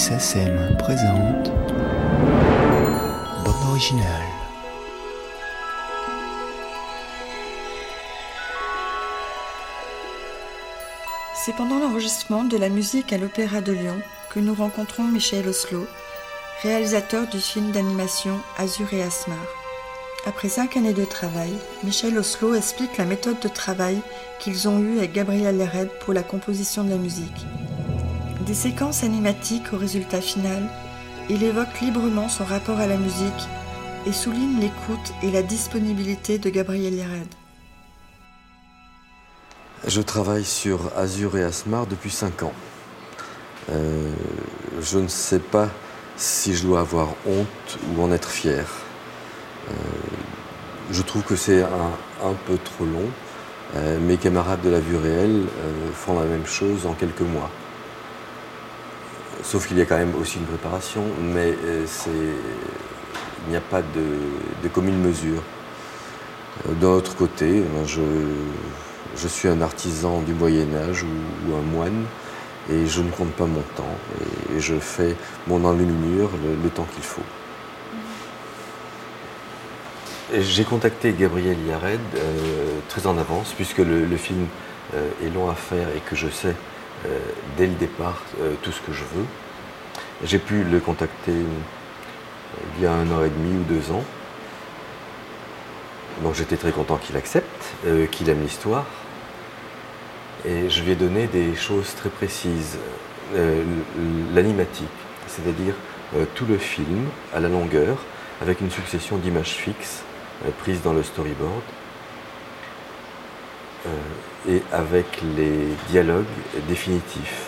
SACEM présente Bande originale. C'est pendant l'enregistrement de la musique à l'Opéra de Lyon que nous rencontrons Michel Oslo, réalisateur du film d'animation Azur et Asmar. Après cinq années de travail, Michel Oslo explique la méthode de travail qu'ils ont eue avec Gabriel Lered pour la composition de la musique. Des séquences animatiques au résultat final, il évoque librement son rapport à la musique et souligne l'écoute et la disponibilité de Gabriel Lered. Je travaille sur Azur et Asmar depuis 5 ans. Euh, je ne sais pas si je dois avoir honte ou en être fier. Euh, je trouve que c'est un, peu trop long. Euh, mes camarades de la vue réelle font la même chose en quelques mois. Sauf qu'il y a quand même aussi une préparation, mais il n'y a pas de, commune mesure. D'un autre côté, je, je suis un artisan du Moyen Âge ou, un moine et je ne compte pas mon temps et je fais mon enluminure le, temps qu'il faut. J'ai contacté Gabriel Yared euh, très en avance puisque le, film euh, est long à faire et que je sais euh, dès le départ tout ce que je veux. J'ai pu le contacter il y a un an et demi ou deux ans. Donc j'étais très content qu'il accepte, qu'il aime l'histoire. Et je lui ai donné des choses très précises. Euh, l'animatique, c'est-à-dire euh, tout le film à la longueur, avec une succession d'images fixes euh, prises dans le storyboard, et avec les dialogues définitifs.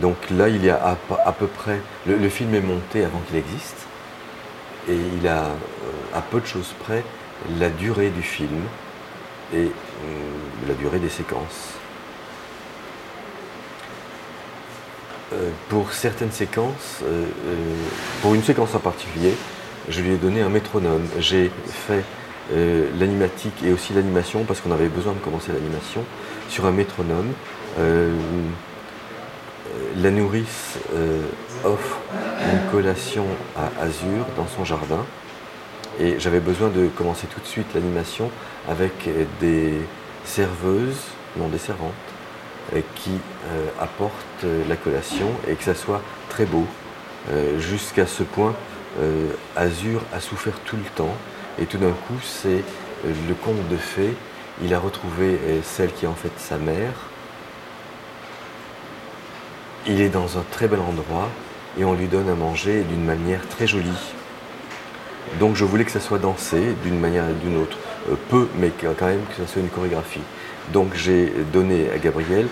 Donc là, il y a à, peu près. Le, film est monté avant qu'il existe, et il a à peu de choses près la durée du film et euh, la durée des séquences. Euh, pour certaines séquences, euh, pour une séquence en particulier, je lui ai donné un métronome. J'ai fait l'animatique et aussi l'animation parce qu'on avait besoin de commencer l'animation sur un métronome. la nourrice offre une collation à Azur dans son jardin et j'avais besoin de commencer tout de suite l'animation avec des serveuses, non des servantes, euh, qui euh, apportent la collation et que ça soit très beau. Euh, jusqu'à ce point, Azur a souffert tout le temps et tout d'un coup, c'est le conte de fées. Il a retrouvé celle qui est en fait sa mère. Il est dans un très bel endroit et on lui donne à manger d'une manière très jolie. Donc je voulais que ça soit dansé d'une manière ou d'une autre. Euh, peu, mais quand même que ça soit une chorégraphie. Donc j'ai donné à Gabriel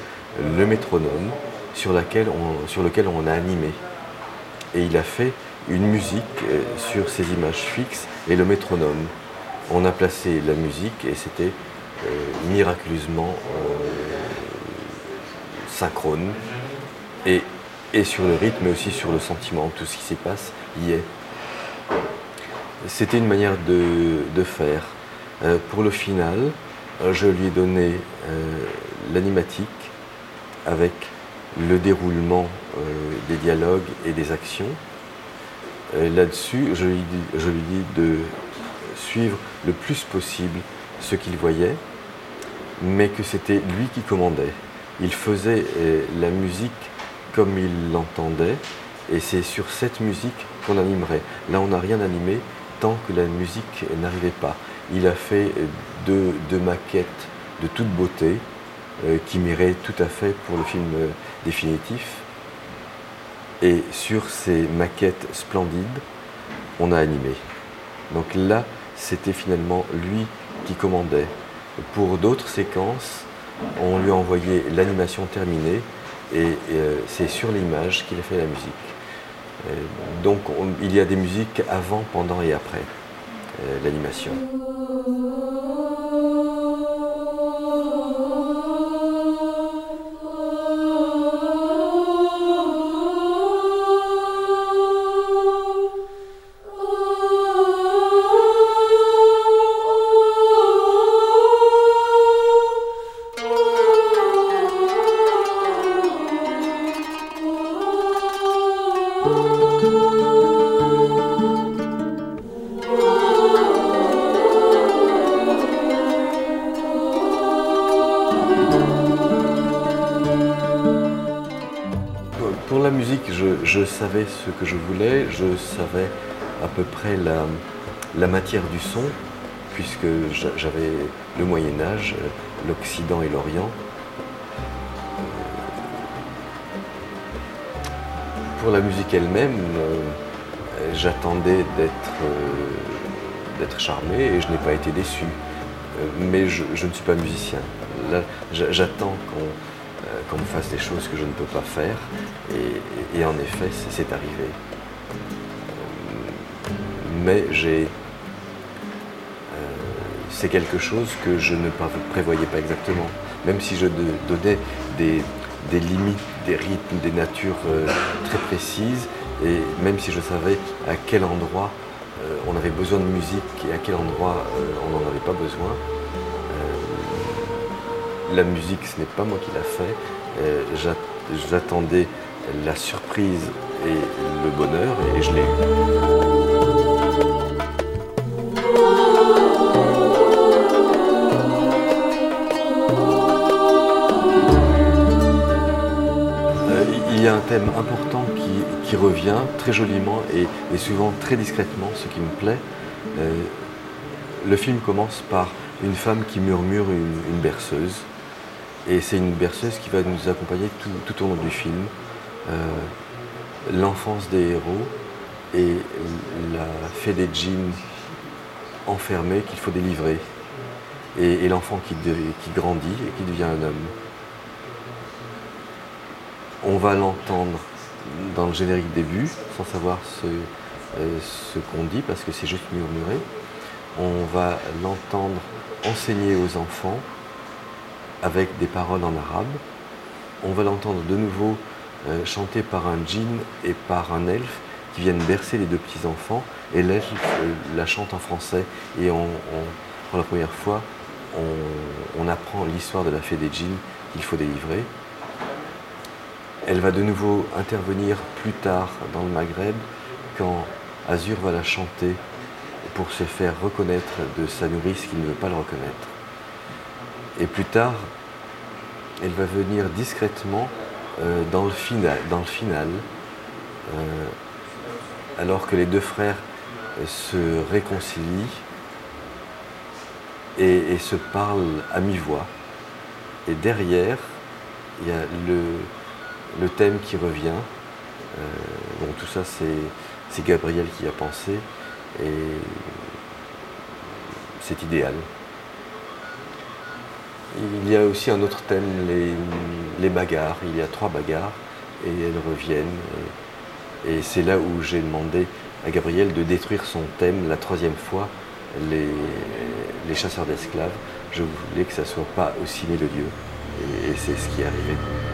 le métronome sur, lequel on a animé. Et il a fait une musique euh, sur ces images fixes et le métronome. On a placé la musique et c'était euh, miraculeusement synchrone. Et, sur le rythme, mais aussi sur le sentiment, tout ce qui s'y passe y est. C'était une manière de, faire. Euh, pour le final, euh, je lui ai donné euh, l'animatique avec le déroulement des dialogues et des actions. Là-dessus, je, lui dis de suivre le plus possible ce qu'il voyait, mais que c'était lui qui commandait. Il faisait la musique comme il l'entendait, et c'est sur cette musique qu'on animerait. Là, on n'a rien animé, tant que la musique n'arrivait pas. Il a fait deux, maquettes de toute beauté euh, qui m'iraient tout à fait pour le film euh, définitif. Et sur ces maquettes splendides, on a animé. Donc là, c'était finalement lui qui commandait. Pour d'autres séquences, on lui a envoyé l'animation terminée et euh, c'est sur l'image qu'il a fait la musique. Euh, donc il y a des musiques avant, pendant et après euh, l'animation. Ce que je voulais, je savais à peu près la, matière du son, puisque j'avais le Moyen Âge, l'Occident et l'Orient. Pour la musique elle-même, euh, j'attendais euh, d'être charmé et je n'ai pas été déçu. Euh, mais je, ne suis pas musicien. J'attends qu'on me fasse des choses que je ne peux pas faire. Et, en effet, c'est arrivé. Mais j'ai. c'est quelque chose que je ne prévoyais pas exactement. Même si je donnais des, limites, des rythmes, des natures très précises, et même si je savais à quel endroit euh, on avait besoin de musique et à quel endroit euh, on n'en avait pas besoin, euh, la musique, ce n'est pas moi qui l'a fait. J'attendais la surprise et le bonheur et je l'ai eu. il y a un thème important qui, revient très joliment et, souvent très discrètement, ce qui me plaît. Euh, le film commence par une femme qui murmure une, berceuse. Et c'est une berceuse qui va nous accompagner tout, au long du film. Euh, l'enfance des héros et la fée des djinns enfermée qu'il faut délivrer. Et, l'enfant qui grandit et qui devient un homme. On va l'entendre dans le générique début, sans savoir ce, euh, ce qu'on dit, parce que c'est juste murmuré. On va l'entendre enseigner aux enfants avec des paroles en arabe. On va l'entendre de nouveau euh, chanter par un djinn et par un elfe qui viennent bercer les deux petits-enfants. Et l'elfe euh, la chante en français. Et pour la première fois, on, on apprend l'histoire de la fée des djinns qu'il faut délivrer. Elle va de nouveau intervenir plus tard dans le Maghreb quand Azur va la chanter pour se faire reconnaître de sa nourrice qui ne veut pas le reconnaître. Et plus tard, elle va venir discrètement euh, dans, le final, dans le final alors que les deux frères euh, se réconcilient et se parlent à mi-voix. Et derrière, il y a le, le thème qui revient. Euh, bon, tout ça, c'est Gabriel qui a pensé et c'est idéal. Il y a aussi un autre thème, les, bagarres. Il y a trois bagarres et elles reviennent. Et, c'est là où j'ai demandé à Gabriel de détruire son thème la troisième fois, les, chasseurs d'esclaves. Je voulais que ça ne soit pas aussi mélodieux. et c'est ce qui est arrivé.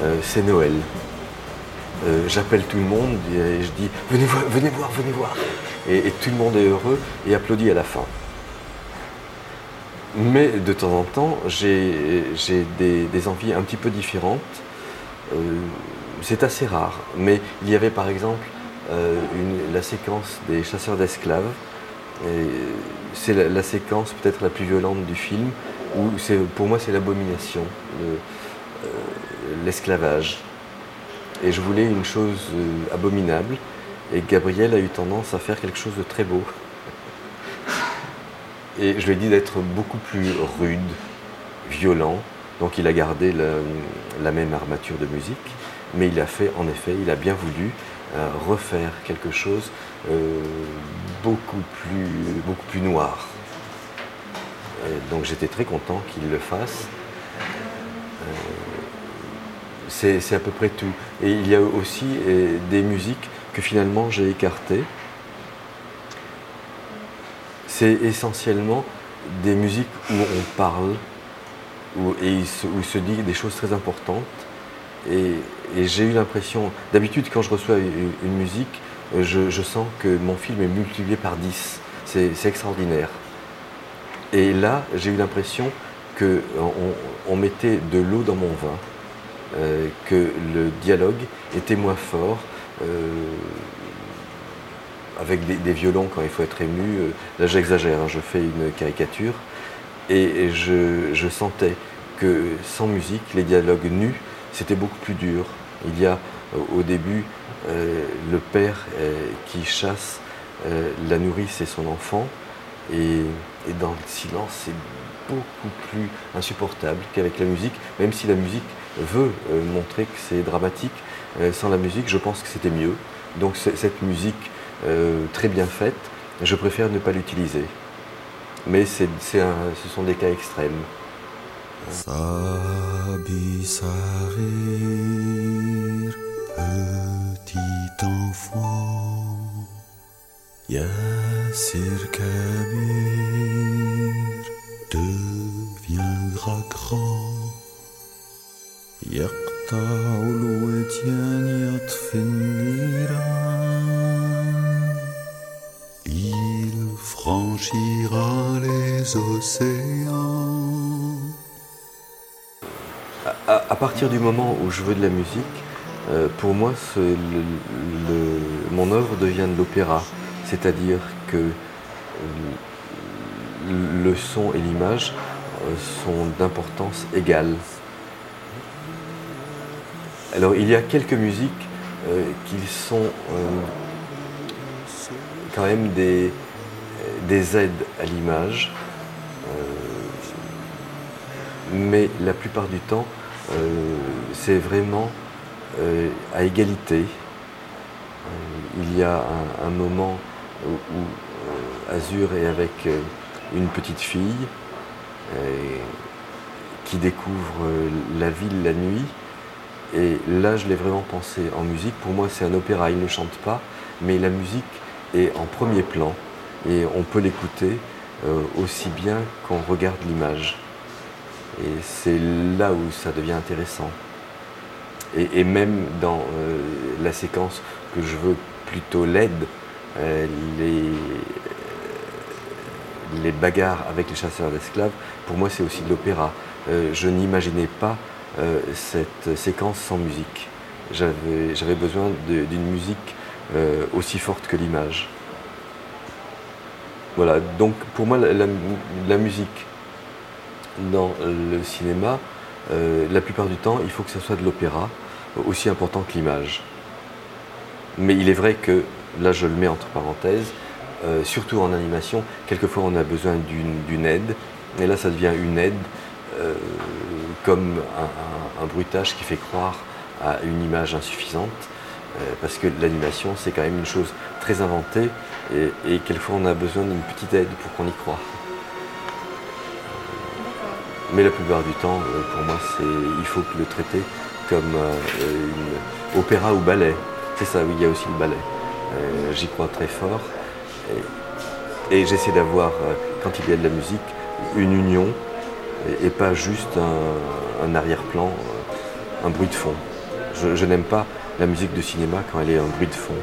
Euh, c'est Noël. Euh, j'appelle tout le monde et je dis venez voir, venez voir, venez voir. Et, tout le monde est heureux et applaudit à la fin. Mais de temps en temps, j'ai des, envies un petit peu différentes. Euh, c'est assez rare. Mais il y avait par exemple la séquence des chasseurs d'esclaves. C'est la, séquence peut-être la plus violente du film, où pour moi c'est l'abomination. L'esclavage. Et je voulais une chose euh, abominable, et Gabriel a eu tendance à faire quelque chose de très beau. Et je lui ai dit d'être beaucoup plus rude, violent. Donc il a gardé la, même armature de musique, mais il a fait, en effet, il a bien voulu euh, refaire quelque chose plus, beaucoup plus noir. donc j'étais très content qu'il le fasse c'est à peu près tout. Et il y a aussi euh, des musiques que finalement j'ai écartées. C'est essentiellement des musiques où on parle où, et se dit des choses très importantes. Et, j'ai eu l'impression, d'habitude quand je reçois une, musique, je, sens que mon film est multiplié par 10. C'est extraordinaire. Et là, j'ai eu l'impression qu'on on mettait de l'eau dans mon vin, euh, que le dialogue était moins fort, euh, avec des, violons quand il faut être ému. Euh, là, j'exagère, hein, je fais une caricature. Et, je, sentais que sans musique, les dialogues nus, c'était beaucoup plus dur. Il y a au début le père qui chasse la nourrice et son enfant, et, dans le silence, c'est beaucoup plus insupportable qu'avec la musique, même si la musique veut euh, montrer que c'est dramatique. Euh, sans la musique, je pense que c'était mieux. Donc cette musique euh, très bien faite, je préfère ne pas l'utiliser. Mais ce sont des cas extrêmes. Petit enfant, Deviendra grand. Il franchira les océans. À, partir du moment où je veux de la musique, euh, pour moi, mon œuvre devient de l'opéra. C'est-à-dire que euh, le son et l'image euh, sont d'importance égale. Alors il y a quelques musiques euh, qui sont quand même des aides à l'image, mais la plupart du temps c'est vraiment à égalité. il y a un, moment où Azur est avec une petite fille qui découvre la ville la nuit. Et là, je l'ai vraiment pensé en musique. Pour moi, c'est un opéra, il ne chante pas, mais la musique est en premier plan et on peut l'écouter euh, aussi bien qu'on regarde l'image. Et c'est là où ça devient intéressant. Et, même dans euh, la séquence que je veux plutôt laide, euh, les, les bagarres avec les chasseurs d'esclaves, pour moi c'est aussi de l'opéra. Euh, je n'imaginais pas euh, cette séquence sans musique. J'avais besoin d'une musique euh, aussi forte que l'image. Voilà, donc pour moi la, musique dans le cinéma, la plupart du temps, il faut que ce soit de l'opéra, aussi important que l'image. Mais il est vrai que, là je le mets entre parenthèses, euh, surtout en animation, quelquefois on a besoin d'une aide, et là ça devient une aide euh, comme un, bruitage qui fait croire à une image insuffisante, euh, parce que l'animation c'est quand même une chose très inventée, et, quelquefois on a besoin d'une petite aide pour qu'on y croit. Mais la plupart du temps, pour moi, il faut le traiter comme une opéra ou ballet. C'est ça, oui, il y a aussi le ballet. J'y crois très fort. Et, j'essaie d'avoir, euh, quand il y a de la musique, une union et, pas juste un, arrière-plan, un bruit de fond. Je n'aime pas la musique de cinéma quand elle est un bruit de fond.